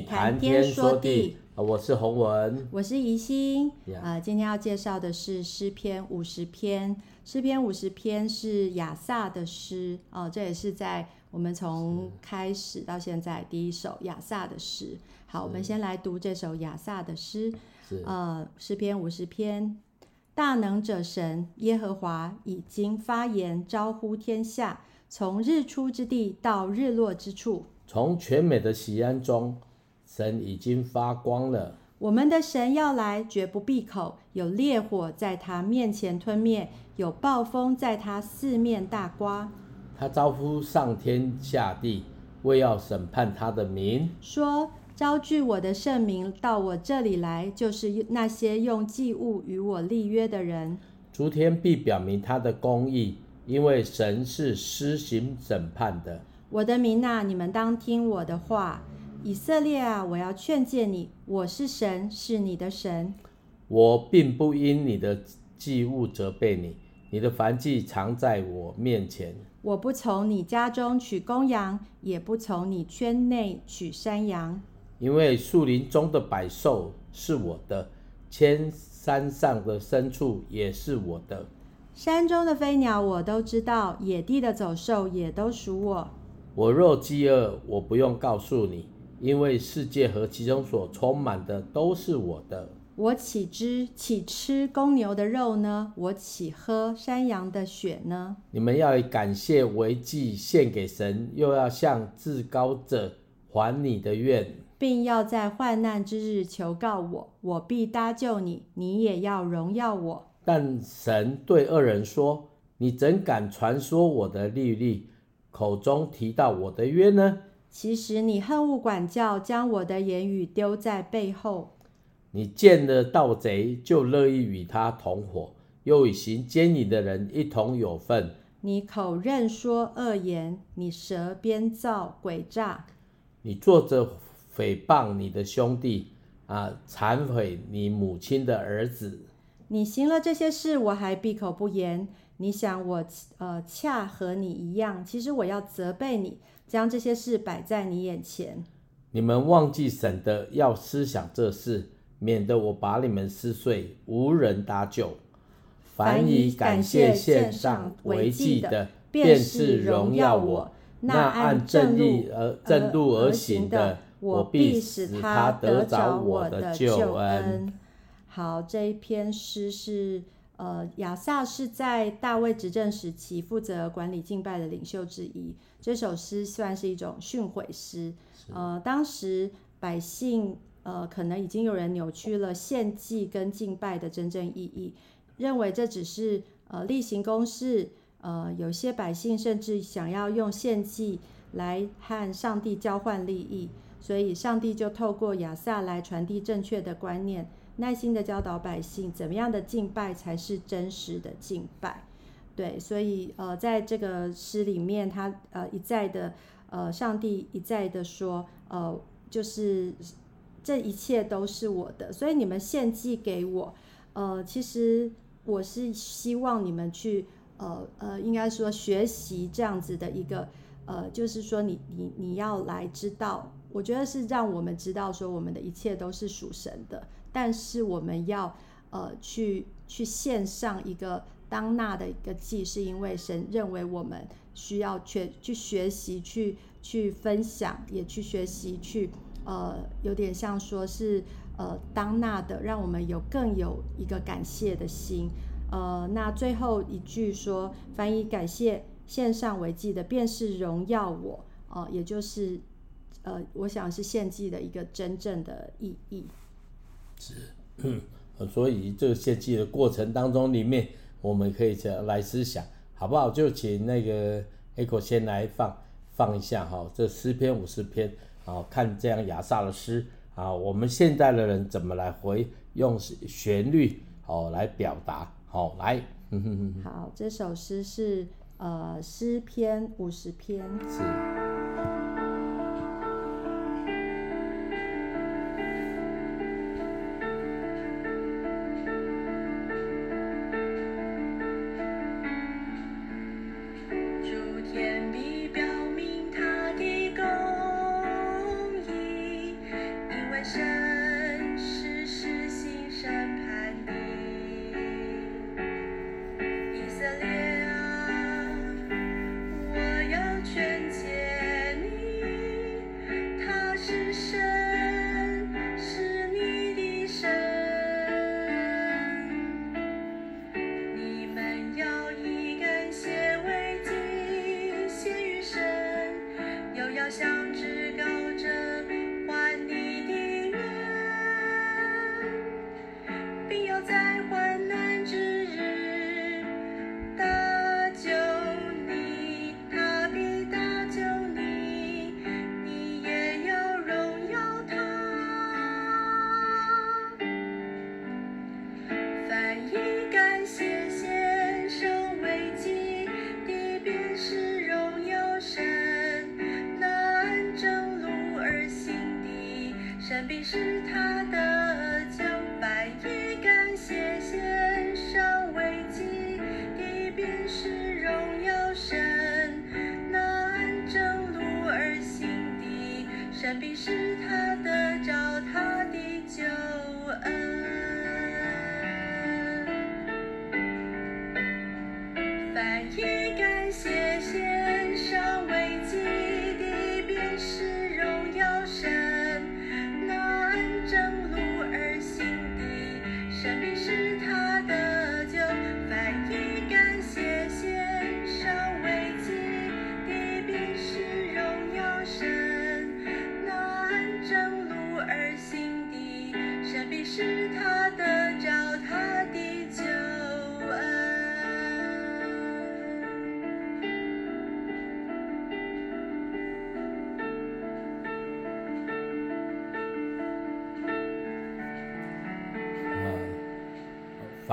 谈天说地，我是洪文，我是怡心。呃，今天要介绍的是诗篇五十篇。诗篇五十篇是亚萨的诗，哦、呃，这也是在我们从开始到现在第一首亚萨的诗。好，我们先来读这首亚萨的诗。呃，诗篇五十篇，大能者神耶和华已经发言，招呼天下，从日出之地到日落之处，从全美的喜安中。神已经发光了。我们的神要来，绝不闭口。有烈火在他面前吞灭，有暴风在他四面大刮。他招呼上天下地，为要审判他的民。说：招聚我的圣名到我这里来，就是那些用祭物与我立约的人。诸天必表明他的公义，因为神是施行审判的。我的民哪，你们当听我的话。以色列啊，我要劝诫你，我是神，是你的神。我并不因你的祭物责备你，你的燔祭常在我面前。我不从你家中取公羊，也不从你圈内取山羊。因为树林中的百兽是我的，千山上的牲畜也是我的。山中的飞鸟我都知道，野地的走兽也都属我。我若饥饿，我不用告诉你。因为世界和其中所充满的都是我的，我岂知岂吃公牛的肉呢？我岂喝山羊的血呢？你们要以感谢为祭献给神，又要向至高者还你的愿，并要在患难之日求告我，我必搭救你，你也要荣耀我。但神对恶人说：“你怎敢传说我的律例，口中提到我的约呢？”其实你恨恶管教，将我的言语丢在背后。你见了盗贼，就乐意与他同伙，又与行奸淫的人一同有份。你口认说恶言，你舌编造诡诈。你坐着诽谤你的兄弟，啊，谗毁你母亲的儿子。你行了这些事，我还闭口不言。你想我，呃，恰和你一样。其实我要责备你。将这些事摆在你眼前，你们忘记神的，要思想这事，免得我把你们撕碎，无人搭救。凡以感谢献上为祭的，便是荣耀我；那按正义而正路而行的，我必使他得着我的救恩。好，这一篇诗是。呃，亚萨是在大卫执政时期负责管理敬拜的领袖之一。这首诗算是一种训诲诗。呃，当时百姓呃可能已经有人扭曲了献祭跟敬拜的真正意义，认为这只是呃例行公事。呃，有些百姓甚至想要用献祭来和上帝交换利益，所以上帝就透过亚萨来传递正确的观念。耐心的教导百姓，怎么样的敬拜才是真实的敬拜？对，所以呃，在这个诗里面，他呃一再的呃，上帝一再的说，呃，就是这一切都是我的，所以你们献祭给我，呃，其实我是希望你们去呃呃，应该说学习这样子的一个呃，就是说你你你要来知道，我觉得是让我们知道说，我们的一切都是属神的。但是我们要呃去去献上一个当纳的一个祭，是因为神认为我们需要去去学习、去去分享，也去学习去呃有点像说是呃当纳的，让我们有更有一个感谢的心。呃，那最后一句说，凡以感谢献上为祭的，便是荣耀我。呃，也就是呃，我想是献祭的一个真正的意义。是，嗯，所以这个献祭的过程当中，里面我们可以这样来思想，好不好？就请那个 Echo 先来放放一下哈，这诗篇五十篇啊，看这样雅萨的诗啊，我们现在的人怎么来回用旋律哦来表达？好，来，嗯哼哼。好，这首诗是呃诗篇五十篇。是。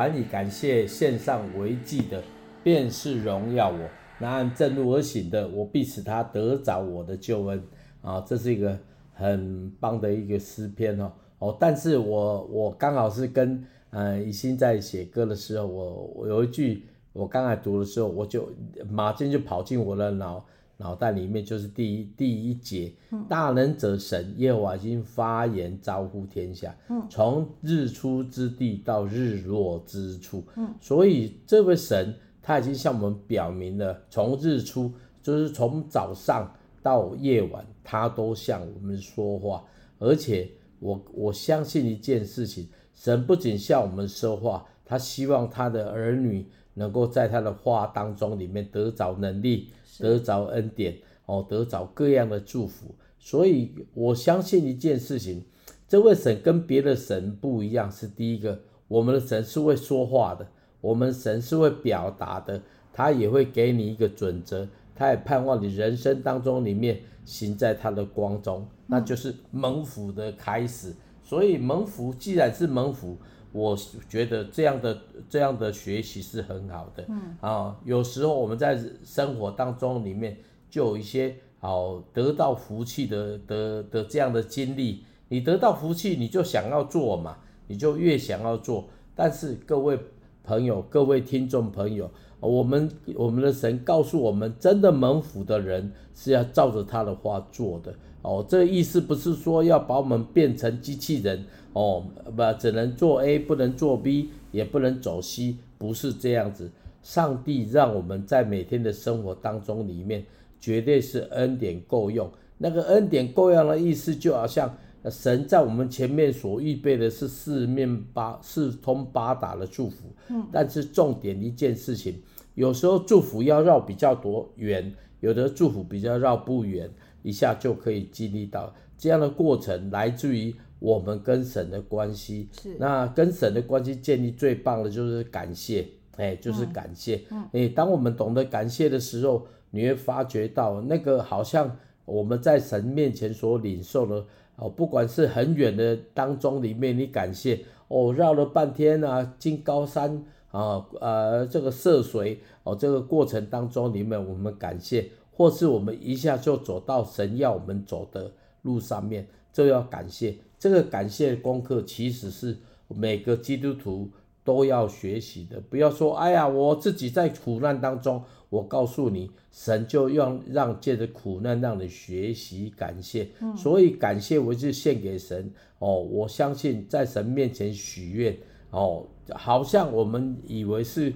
凡以感谢献上为祭的，便是荣耀我；那按正路而行的，我必使他得着我的救恩。啊，这是一个很棒的一个诗篇哦。哦，但是我我刚好是跟呃一心在写歌的时候，我我有一句我刚才读的时候，我就马上就跑进我的脑。脑袋里面就是第一第一节，大能者神耶和华已经发言招呼天下，从日出之地到日落之处，所以这位神他已经向我们表明了，从日出就是从早上到夜晚，他都向我们说话，而且我我相信一件事情，神不仅向我们说话，他希望他的儿女能够在他的话当中里面得着能力。得着恩典哦，得着各样的祝福，所以我相信一件事情，这位神跟别的神不一样，是第一个，我们的神是会说话的，我们神是会表达的，他也会给你一个准则，他也盼望你人生当中里面行在他的光中，那就是蒙福的开始。所以蒙福既然是蒙福。我觉得这样的这样的学习是很好的，嗯。啊，有时候我们在生活当中里面就有一些好得到福气的的的这样的经历，你得到福气你就想要做嘛，你就越想要做，但是各位朋友、各位听众朋友，我们我们的神告诉我们，真的蒙福的人是要照着他的话做的。哦，这个意思不是说要把我们变成机器人哦，不，只能做 A，不能做 B，也不能走 C，不是这样子。上帝让我们在每天的生活当中里面，绝对是恩典够用。那个恩典够用的意思，就好像神在我们前面所预备的是四面八四通八达的祝福。嗯，但是重点一件事情，有时候祝福要绕比较多远，有的祝福比较绕不远。一下就可以经历到这样的过程，来自于我们跟神的关系。是，那跟神的关系建立最棒的就是感谢，哎，就是感谢。嗯，哎，当我们懂得感谢的时候，你会发觉到那个好像我们在神面前所领受的哦，不管是很远的当中里面，你感谢哦，绕了半天啊，进高山啊，呃，这个涉水哦，这个过程当中里面，我们感谢。或是我们一下就走到神要我们走的路上面，这要感谢。这个感谢功课其实是每个基督徒都要学习的。不要说，哎呀，我自己在苦难当中，我告诉你，神就让让借着苦难让你学习感谢。嗯、所以感谢我就献给神哦。我相信在神面前许愿哦，好像我们以为是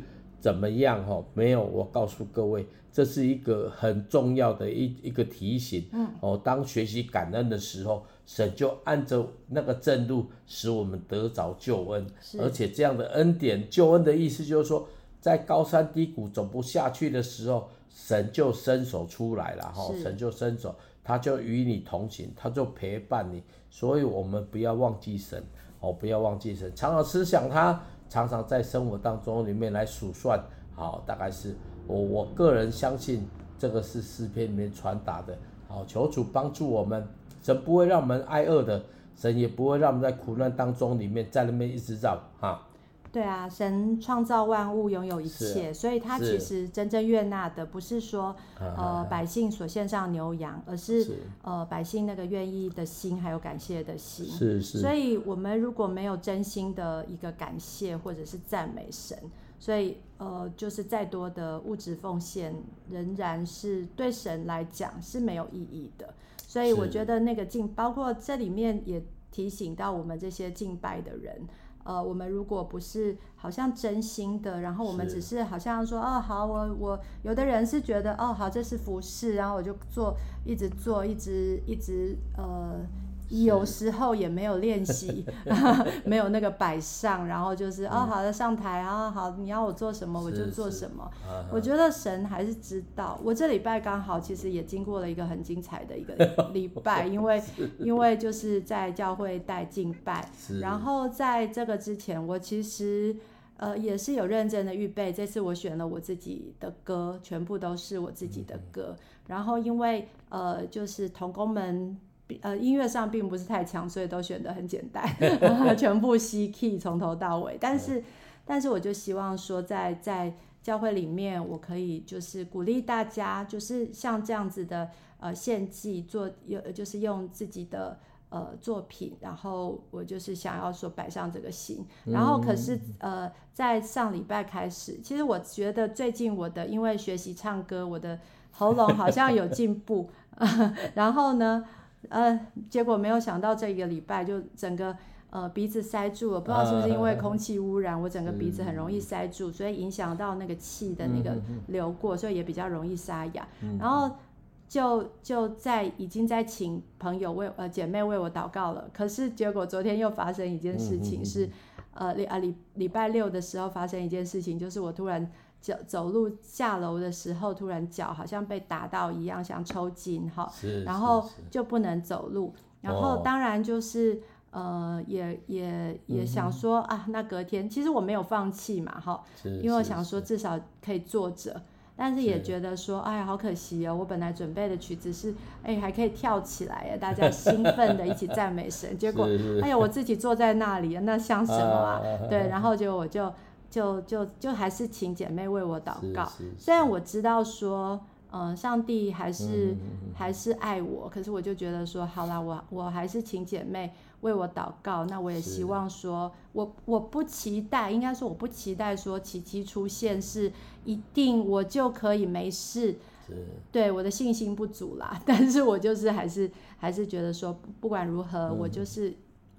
怎么样哦，没有。我告诉各位，这是一个很重要的一一个提醒。嗯、哦，当学习感恩的时候。神就按着那个正路，使我们得着救恩，而且这样的恩典，救恩的意思就是说，在高山低谷走不下去的时候，神就伸手出来了，哈，神就伸手，他就与你同行，他就陪伴你，所以我们不要忘记神，哦，不要忘记神，常常思想他，常常在生活当中里面来数算，好，大概是我我个人相信这个是诗篇里面传达的，好，求主帮助我们。神不会让我们挨饿的，神也不会让我们在苦难当中里面在那边一直绕哈。对啊，神创造万物，拥有一切，所以他其实真正悦纳的不是说是呃百姓所献上牛羊，而是，是呃百姓那个愿意的心，还有感谢的心。是是。所以我们如果没有真心的一个感谢或者是赞美神，所以呃就是再多的物质奉献，仍然是对神来讲是没有意义的。所以我觉得那个敬，包括这里面也提醒到我们这些敬拜的人，呃，我们如果不是好像真心的，然后我们只是好像说，哦，好，我我有的人是觉得，哦，好，这是服饰，然后我就做，一直做，一直一直呃。有时候也没有练习 没有那个摆上，然后就是、嗯、哦，好的上台啊，好，你要我做什么我就做什么。我觉得神还是知道。我这礼拜刚好其实也经过了一个很精彩的一个 礼拜，因为因为就是在教会带敬拜，然后在这个之前，我其实呃也是有认真的预备。这次我选了我自己的歌，全部都是我自己的歌。然后因为呃就是童工们。呃，音乐上并不是太强，所以都选的很简单，全部 C key 从头到尾。但是，但是我就希望说在，在在教会里面，我可以就是鼓励大家，就是像这样子的呃献祭做，有就是用自己的呃作品，然后我就是想要说摆上这个心。然后可是呃，在上礼拜开始，其实我觉得最近我的因为学习唱歌，我的喉咙好像有进步，然后呢。呃，结果没有想到这一个礼拜就整个呃鼻子塞住了，不知道是不是因为空气污染，我整个鼻子很容易塞住，所以影响到那个气的那个流过，所以也比较容易沙哑。然后就就在已经在请朋友为呃姐妹为我祷告了，可是结果昨天又发生一件事情是，呃礼啊礼礼拜六的时候发生一件事情，就是我突然。走走路下楼的时候，突然脚好像被打到一样，像抽筋哈，然后就不能走路。然后当然就是、哦、呃，也也也想说、嗯、啊，那隔天其实我没有放弃嘛哈，因为我想说。至少可以坐着，但是也觉得说，哎呀，好可惜哦，我本来准备的曲子是哎还可以跳起来呀，大家兴奋的一起赞美神，结果 哎呀我自己坐在那里，那像什么啊？啊。对，然后就我就。就就就还是请姐妹为我祷告。虽然我知道说，呃，上帝还是、嗯、还是爱我，可是我就觉得说，好啦，我我还是请姐妹为我祷告。那我也希望说，我我不期待，应该说我不期待说奇迹出现是一定我就可以没事。对，我的信心不足啦，但是我就是还是还是觉得说，不管如何，嗯、我就是。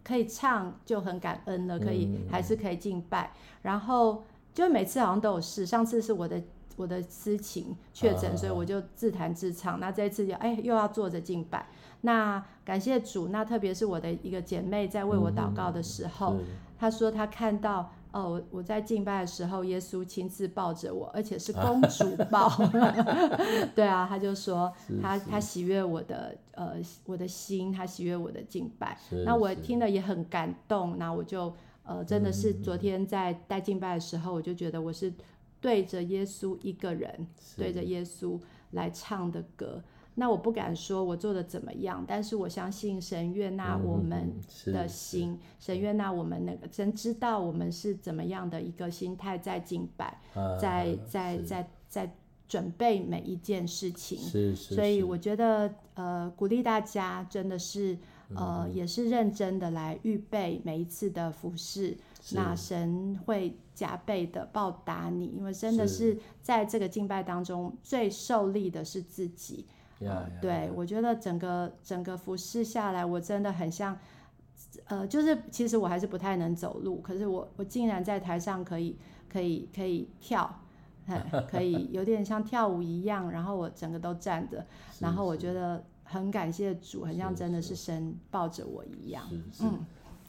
可以唱就很感恩了，可以、嗯、还是可以敬拜，然后就每次好像都有事。上次是我的我的私情确诊，啊、所以我就自弹自唱。那这一次就哎又要坐着敬拜，那感谢主。那特别是我的一个姐妹在为我祷告的时候，嗯、她说她看到。哦，我我在敬拜的时候，耶稣亲自抱着我，而且是 公主抱。对啊，他就说他他喜悦我的呃我的心，他喜悦我的敬拜。那我听了也很感动，那我就呃真的是昨天在带敬拜的时候，我就觉得我是对着耶稣一个人，对着耶稣来唱的歌。那我不敢说我做的怎么样，但是我相信神悦纳我们的心，嗯、神悦纳我们那个，神知道我们是怎么样的一个心态在敬拜，啊、在在在在准备每一件事情。是是是，所以我觉得呃鼓励大家真的是呃，也是认真的来预备每一次的服饰，那神会加倍的报答你，因为真的是在这个敬拜当中最受力的是自己。呃、对，我觉得整个整个服侍下来，我真的很像，呃，就是其实我还是不太能走路，可是我我竟然在台上可以可以可以跳，可以有点像跳舞一样，然后我整个都站着，然后我觉得。很感谢主，很像真的是神抱着我一样。是是，嗯，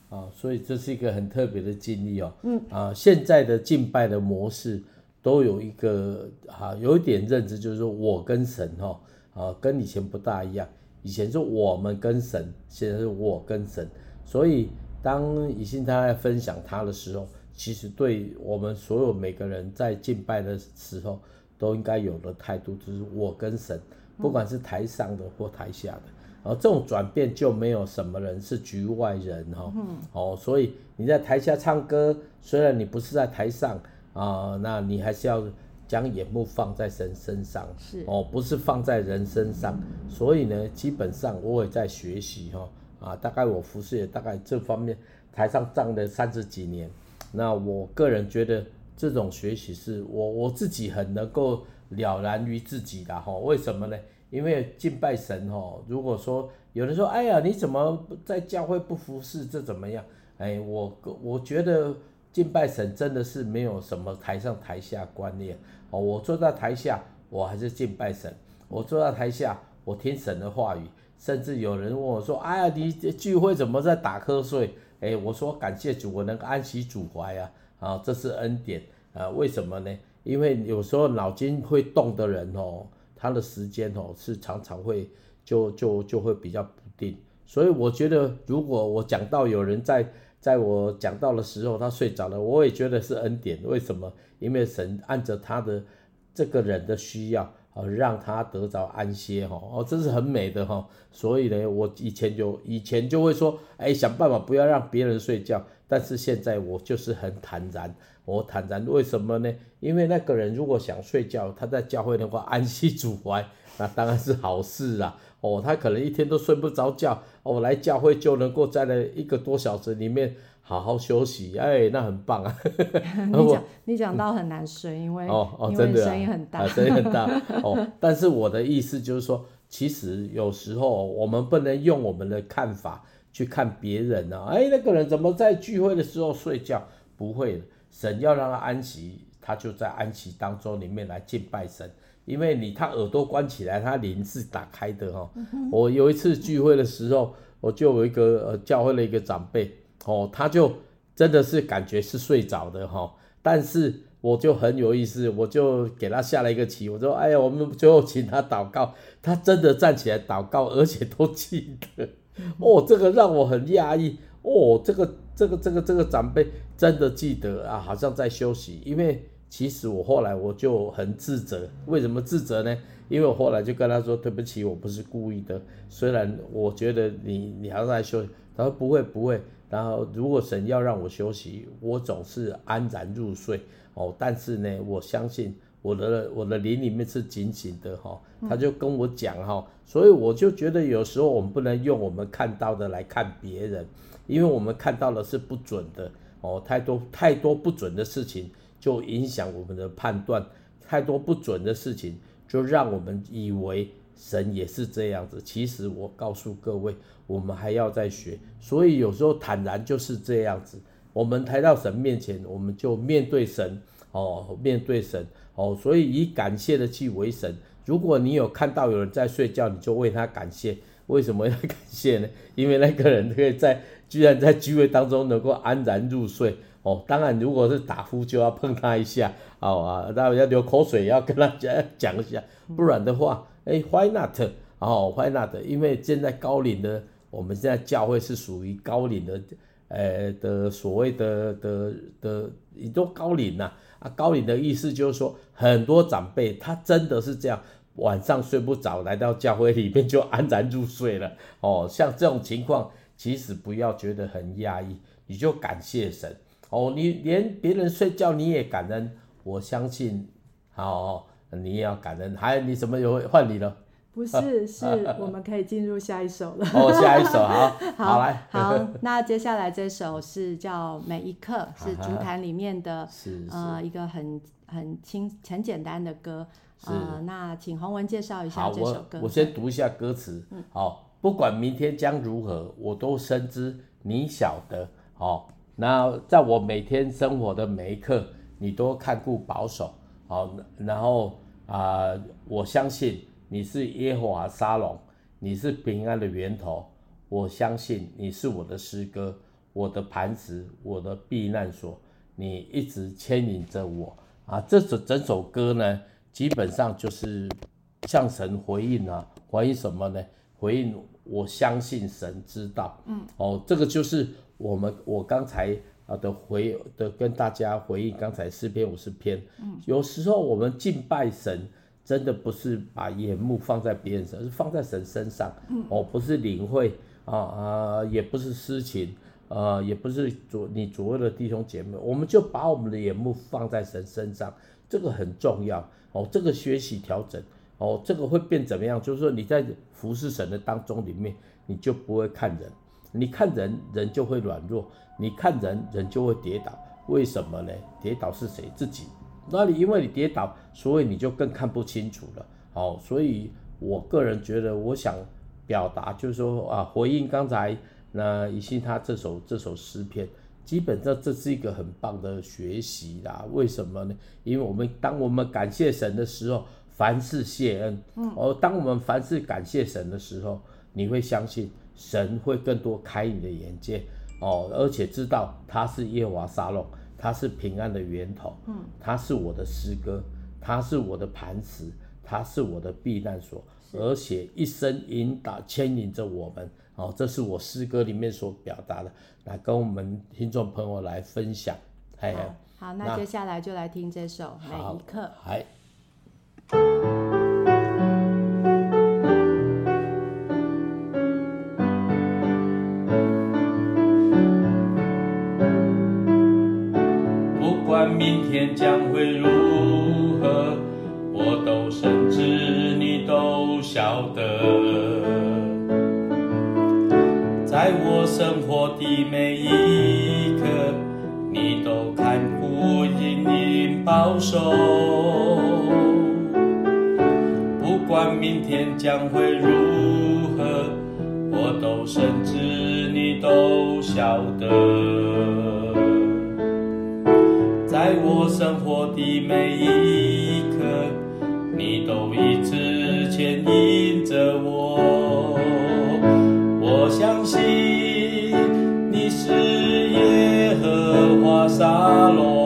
啊，所以这是一个很特别的经历哦。嗯啊，现在的敬拜的模式都有一个啊，有一点认知，就是说我跟神哈啊，跟以前不大一样。以前是我们跟神，现在是我跟神。所以当以信他在分享他的时候，其实对我们所有每个人在敬拜的时候，都应该有的态度，就是我跟神。不管是台上的或台下的，然后这种转变就没有什么人是局外人哈。哦，所以你在台下唱歌，虽然你不是在台上啊，那你还是要将眼目放在神身上，是哦，不是放在人身上。所以呢，基本上我也在学习哈啊，大概我服侍也大概这方面台上站了三十几年，那我个人觉得这种学习是我我自己很能够。了然于自己的哈，为什么呢？因为敬拜神哈，如果说有人说，哎呀，你怎么在教会不服侍，这怎么样？哎，我我觉得敬拜神真的是没有什么台上台下观念哦。我坐在台下，我还是敬拜神；我坐在台下，我听神的话语。甚至有人问我说，哎呀，你聚会怎么在打瞌睡？哎，我说感谢主，我能安息主怀啊，啊，这是恩典啊。为什么呢？因为有时候脑筋会动的人哦，他的时间哦是常常会就就就会比较不定，所以我觉得如果我讲到有人在在我讲到的时候他睡着了，我也觉得是恩典。为什么？因为神按着他的这个人的需要啊，让他得着安歇哈哦，这是很美的哈。所以呢，我以前就以前就会说，哎，想办法不要让别人睡觉。但是现在我就是很坦然，我坦然，为什么呢？因为那个人如果想睡觉，他在教会的话安息主怀，那当然是好事啊。哦，他可能一天都睡不着觉，哦，来教会就能够在那一个多小时里面好好休息，哎，那很棒啊。你讲你讲到很难睡，因为哦哦，因为声音很大，啊，声音很大哦。但是我的意思就是说，其实有时候我们不能用我们的看法。去看别人呢、啊？哎，那个人怎么在聚会的时候睡觉？不会的，神要让他安息，他就在安息当中里面来敬拜神。因为你他耳朵关起来，他灵是打开的哈、哦。嗯、我有一次聚会的时候，我就有一个呃教会的一个长辈哦，他就真的是感觉是睡着的哈、哦。但是我就很有意思，我就给他下了一个棋，我说：哎呀，我们最后请他祷告，他真的站起来祷告，而且都记得。哦，这个让我很讶异。哦，这个这个这个这个长辈真的记得啊，好像在休息。因为其实我后来我就很自责，为什么自责呢？因为我后来就跟他说，对不起，我不是故意的。虽然我觉得你你还在休息，他说不会不会。然后如果神要让我休息，我总是安然入睡。哦，但是呢，我相信。我的我的灵里面是紧紧的哈，他就跟我讲哈，所以我就觉得有时候我们不能用我们看到的来看别人，因为我们看到的是不准的哦，太多太多不准的事情就影响我们的判断，太多不准的事情就让我们以为神也是这样子。其实我告诉各位，我们还要再学，所以有时候坦然就是这样子。我们抬到神面前，我们就面对神哦，面对神。哦，所以以感谢的去为神。如果你有看到有人在睡觉，你就为他感谢。为什么要感谢呢？因为那个人可以在居然在聚会当中能够安然入睡。哦，当然如果是打呼就要碰他一下，哦啊，那要流口水要跟他讲讲一下，不然的话，哎，why not？哦，why not？因为现在高龄的，我们现在教会是属于高龄的，呃的所谓的的的，你都高龄呐。啊，高龄的意思就是说，很多长辈他真的是这样，晚上睡不着，来到教会里面就安然入睡了。哦，像这种情况，其实不要觉得很压抑，你就感谢神。哦，你连别人睡觉你也感恩，我相信，哦，你也要感恩。还有你什么有换你了？不是，是我们可以进入下一首了。哦，下一首，好，好，好来，好，那接下来这首是叫《每一刻》，是竹坛里面的，是呃，一个很很轻、很简单的歌。呃，那请洪文介绍一下这首歌。我，我先读一下歌词。嗯，好，不管明天将如何，我都深知你晓得。好，那在我每天生活的每一刻，你都看顾保守。好，然后啊、呃，我相信。你是耶和华沙龙，你是平安的源头。我相信你是我的诗歌，我的磐石，我的避难所。你一直牵引着我啊！这首整首歌呢，基本上就是向神回应啊，回应什么呢？回应我相信神知道。嗯，哦，这个就是我们我刚才啊的回的跟大家回应刚才诗篇五十篇。嗯，有时候我们敬拜神。真的不是把眼目放在别人身上，是放在神身上。嗯、哦，不是领会啊啊，也不是私情，呃，也不是左你左右的弟兄姐妹，我们就把我们的眼目放在神身上，这个很重要。哦，这个学习调整，哦，这个会变怎么样？就是说你在服侍神的当中里面，你就不会看人，你看人人就会软弱，你看人人就会跌倒。为什么呢？跌倒是谁？自己。那你因为你跌倒，所以你就更看不清楚了。好，所以我个人觉得，我想表达就是说啊，回应刚才那以信他这首这首诗篇，基本上这是一个很棒的学习啦。为什么呢？因为我们当我们感谢神的时候，凡事谢恩。嗯。哦，当我们凡事感谢神的时候，你会相信神会更多开你的眼界哦，而且知道他是耶和华沙龙。他是平安的源头，嗯，它是我的诗歌，它是我的磐石，它是我的避难所，而且一生引导牵引着我们，哦，这是我诗歌里面所表达的，来跟我们听众朋友来分享，哎，好，那接下来就来听这首每一刻，会如何，我都深知，你都晓得。在我生活的每一刻，你都看顾、引领、保守。不管明天将会如何，我都深知，你都晓得。生活的每一刻，你都一直牵引着我。我相信你是耶和华沙龙，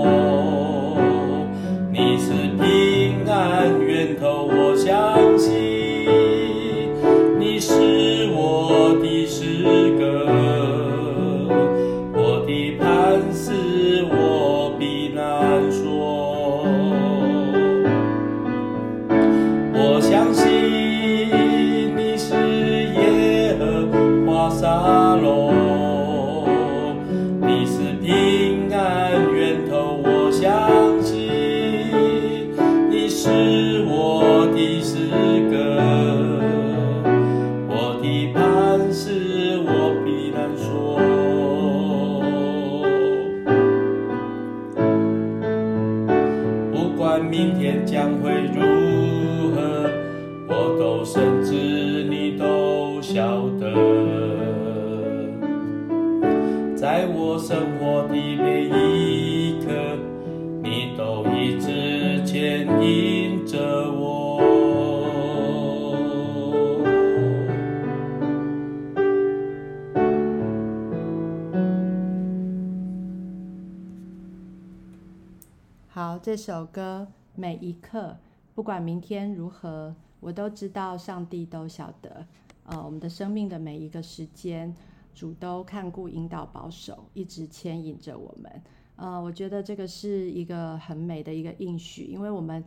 首歌每一刻，不管明天如何，我都知道上帝都晓得。呃，我们的生命的每一个时间，主都看顾、引导、保守，一直牵引着我们。呃，我觉得这个是一个很美的一个应许，因为我们，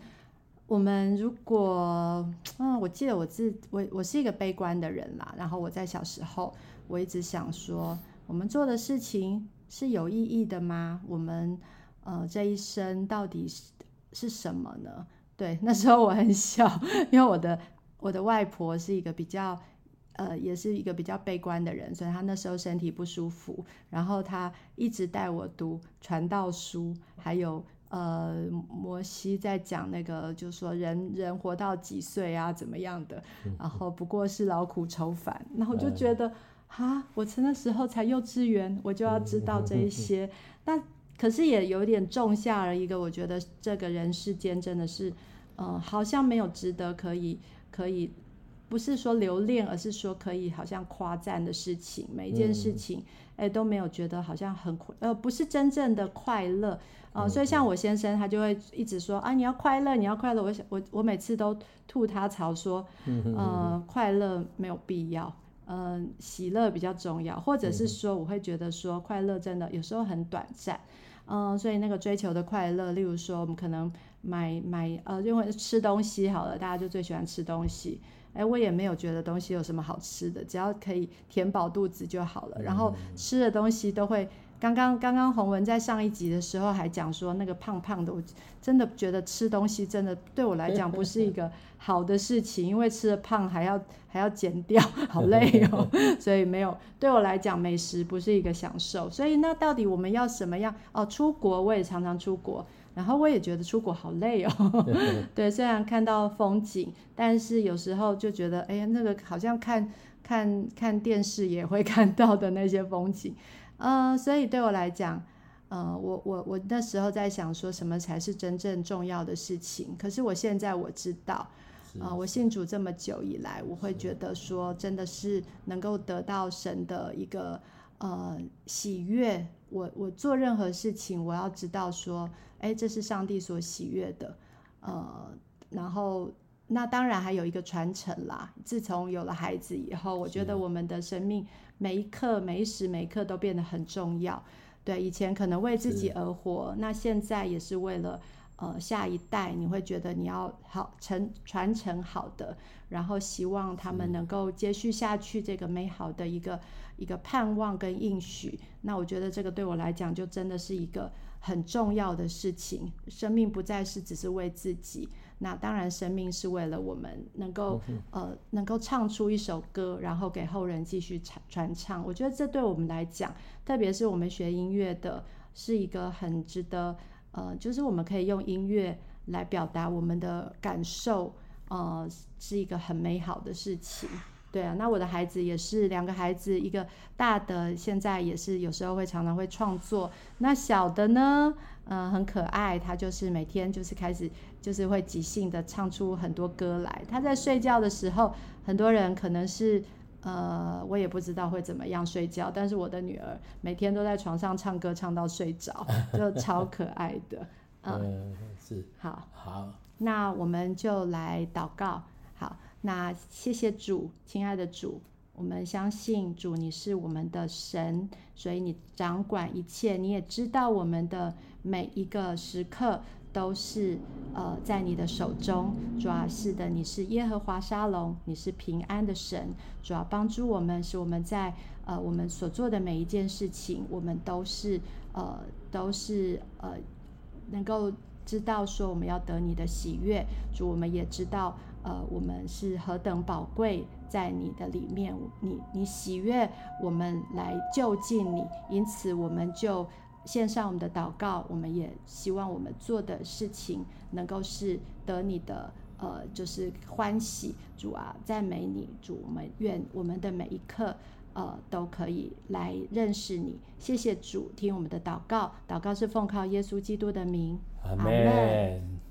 我们如果，嗯，我记得我自我我是一个悲观的人啦。然后我在小时候，我一直想说，我们做的事情是有意义的吗？我们。呃，这一生到底是是什么呢？对，那时候我很小，因为我的我的外婆是一个比较。呃，也是一个比较悲观的人，所以她那时候身体不舒服，然后她一直带我读传道书，还有呃，摩西在讲那个，就是说人人活到几岁啊，怎么样的，然后不过是劳苦愁烦，然后就觉得哈，我那时候才幼稚园，我就要知道这一些，那可是也有点种下了一个，我觉得这个人世间真的是，呃，好像没有值得可以可以。不是说留恋，而是说可以好像夸赞的事情，每一件事情，哎、嗯欸，都没有觉得好像很呃，不是真正的快乐啊、呃。所以像我先生，他就会一直说啊，你要快乐，你要快乐。我想我我每次都吐他槽说，呃，快乐没有必要，嗯、呃，喜乐比较重要，或者是说，我会觉得说，快乐真的有时候很短暂，嗯、呃，所以那个追求的快乐，例如说，我们可能买买呃，因为吃东西好了，大家就最喜欢吃东西。哎，我也没有觉得东西有什么好吃的，只要可以填饱肚子就好了。然后吃的东西都会，刚刚刚刚洪文在上一集的时候还讲说那个胖胖的，我真的觉得吃东西真的对我来讲不是一个 好的事情，因为吃了胖还要 还要减掉，好累哦。所以没有，对我来讲美食不是一个享受。所以那到底我们要什么样？哦，出国我也常常出国。然后我也觉得出国好累哦，对，虽然看到风景，但是有时候就觉得，哎呀，那个好像看看看电视也会看到的那些风景，呃，所以对我来讲，呃，我我我那时候在想说什么才是真正重要的事情，可是我现在我知道，啊、呃，我信主这么久以来，我会觉得说，真的是能够得到神的一个呃喜悦，我我做任何事情，我要知道说。哎，这是上帝所喜悦的，呃，然后那当然还有一个传承啦。自从有了孩子以后，我觉得我们的生命每一刻、每一时、每一刻都变得很重要。对，以前可能为自己而活，那现在也是为了呃下一代。你会觉得你要好承传承好的，然后希望他们能够接续下去这个美好的一个一个盼望跟应许。那我觉得这个对我来讲，就真的是一个。很重要的事情，生命不再是只是为自己，那当然生命是为了我们能够、嗯、呃能够唱出一首歌，然后给后人继续传传唱。我觉得这对我们来讲，特别是我们学音乐的，是一个很值得呃，就是我们可以用音乐来表达我们的感受，呃，是一个很美好的事情。对啊，那我的孩子也是两个孩子，一个大的现在也是有时候会常常会创作，那小的呢，嗯、呃，很可爱，他就是每天就是开始就是会即兴的唱出很多歌来。他在睡觉的时候，很多人可能是呃，我也不知道会怎么样睡觉，但是我的女儿每天都在床上唱歌唱到睡着，就超可爱的。嗯，嗯是好，好，那我们就来祷告，好。那谢谢主，亲爱的主，我们相信主，你是我们的神，所以你掌管一切，你也知道我们的每一个时刻都是呃在你的手中。主啊，是的，你是耶和华沙龙，你是平安的神，主要帮助我们，使我们在呃我们所做的每一件事情，我们都是呃都是呃能够知道说我们要得你的喜悦。主，我们也知道。呃，我们是何等宝贵，在你的里面，你你喜悦我们来就近你，因此我们就献上我们的祷告。我们也希望我们做的事情能够是得你的，呃，就是欢喜。主啊，赞美你，主，我们愿我们的每一刻，呃，都可以来认识你。谢谢主，听我们的祷告，祷告是奉靠耶稣基督的名，阿门。